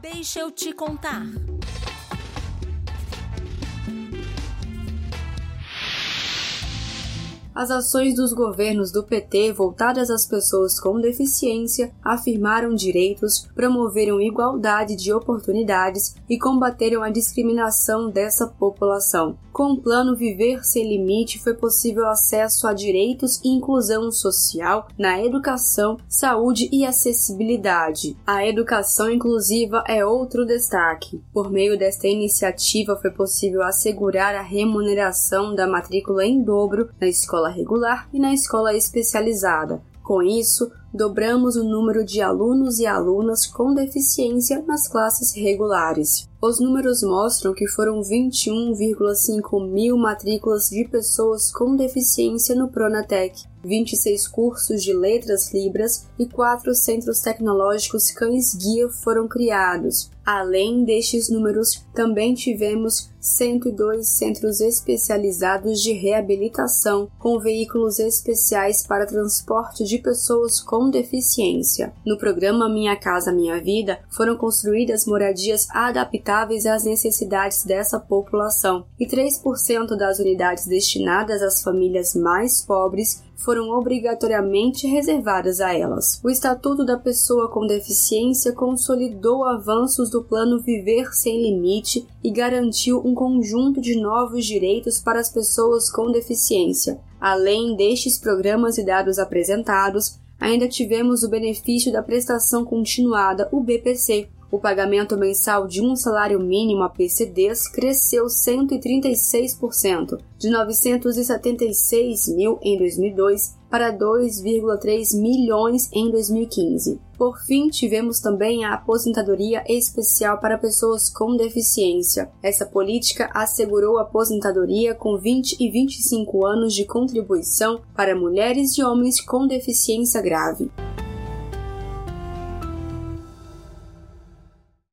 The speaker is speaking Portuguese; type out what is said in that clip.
Deixa eu te contar. As ações dos governos do PT voltadas às pessoas com deficiência afirmaram direitos, promoveram igualdade de oportunidades e combateram a discriminação dessa população. Com o plano Viver Sem Limite foi possível acesso a direitos e inclusão social na educação, saúde e acessibilidade. A educação inclusiva é outro destaque. Por meio desta iniciativa foi possível assegurar a remuneração da matrícula em dobro na escola regular e na escola especializada. Com isso, dobramos o número de alunos e alunas com deficiência nas classes regulares. Os números mostram que foram 21,5 mil matrículas de pessoas com deficiência no Pronatec, 26 cursos de letras libras e quatro centros tecnológicos cães-guia foram criados. Além destes números, também tivemos 102 centros especializados de reabilitação com veículos especiais para transporte de pessoas com deficiência. No programa Minha Casa Minha Vida, foram construídas moradias adaptáveis às necessidades dessa população e 3% das unidades destinadas às famílias mais pobres foram obrigatoriamente reservadas a elas. O Estatuto da Pessoa com Deficiência consolidou avanços do Plano Viver Sem Limite e garantiu um conjunto de novos direitos para as pessoas com deficiência. Além destes programas e dados apresentados, ainda tivemos o benefício da prestação continuada, o BPC, o pagamento mensal de um salário mínimo a PCDs cresceu 136%, de 976 mil em 2002 para 2,3 milhões em 2015. Por fim, tivemos também a aposentadoria especial para pessoas com deficiência. Essa política assegurou a aposentadoria com 20 e 25 anos de contribuição para mulheres e homens com deficiência grave.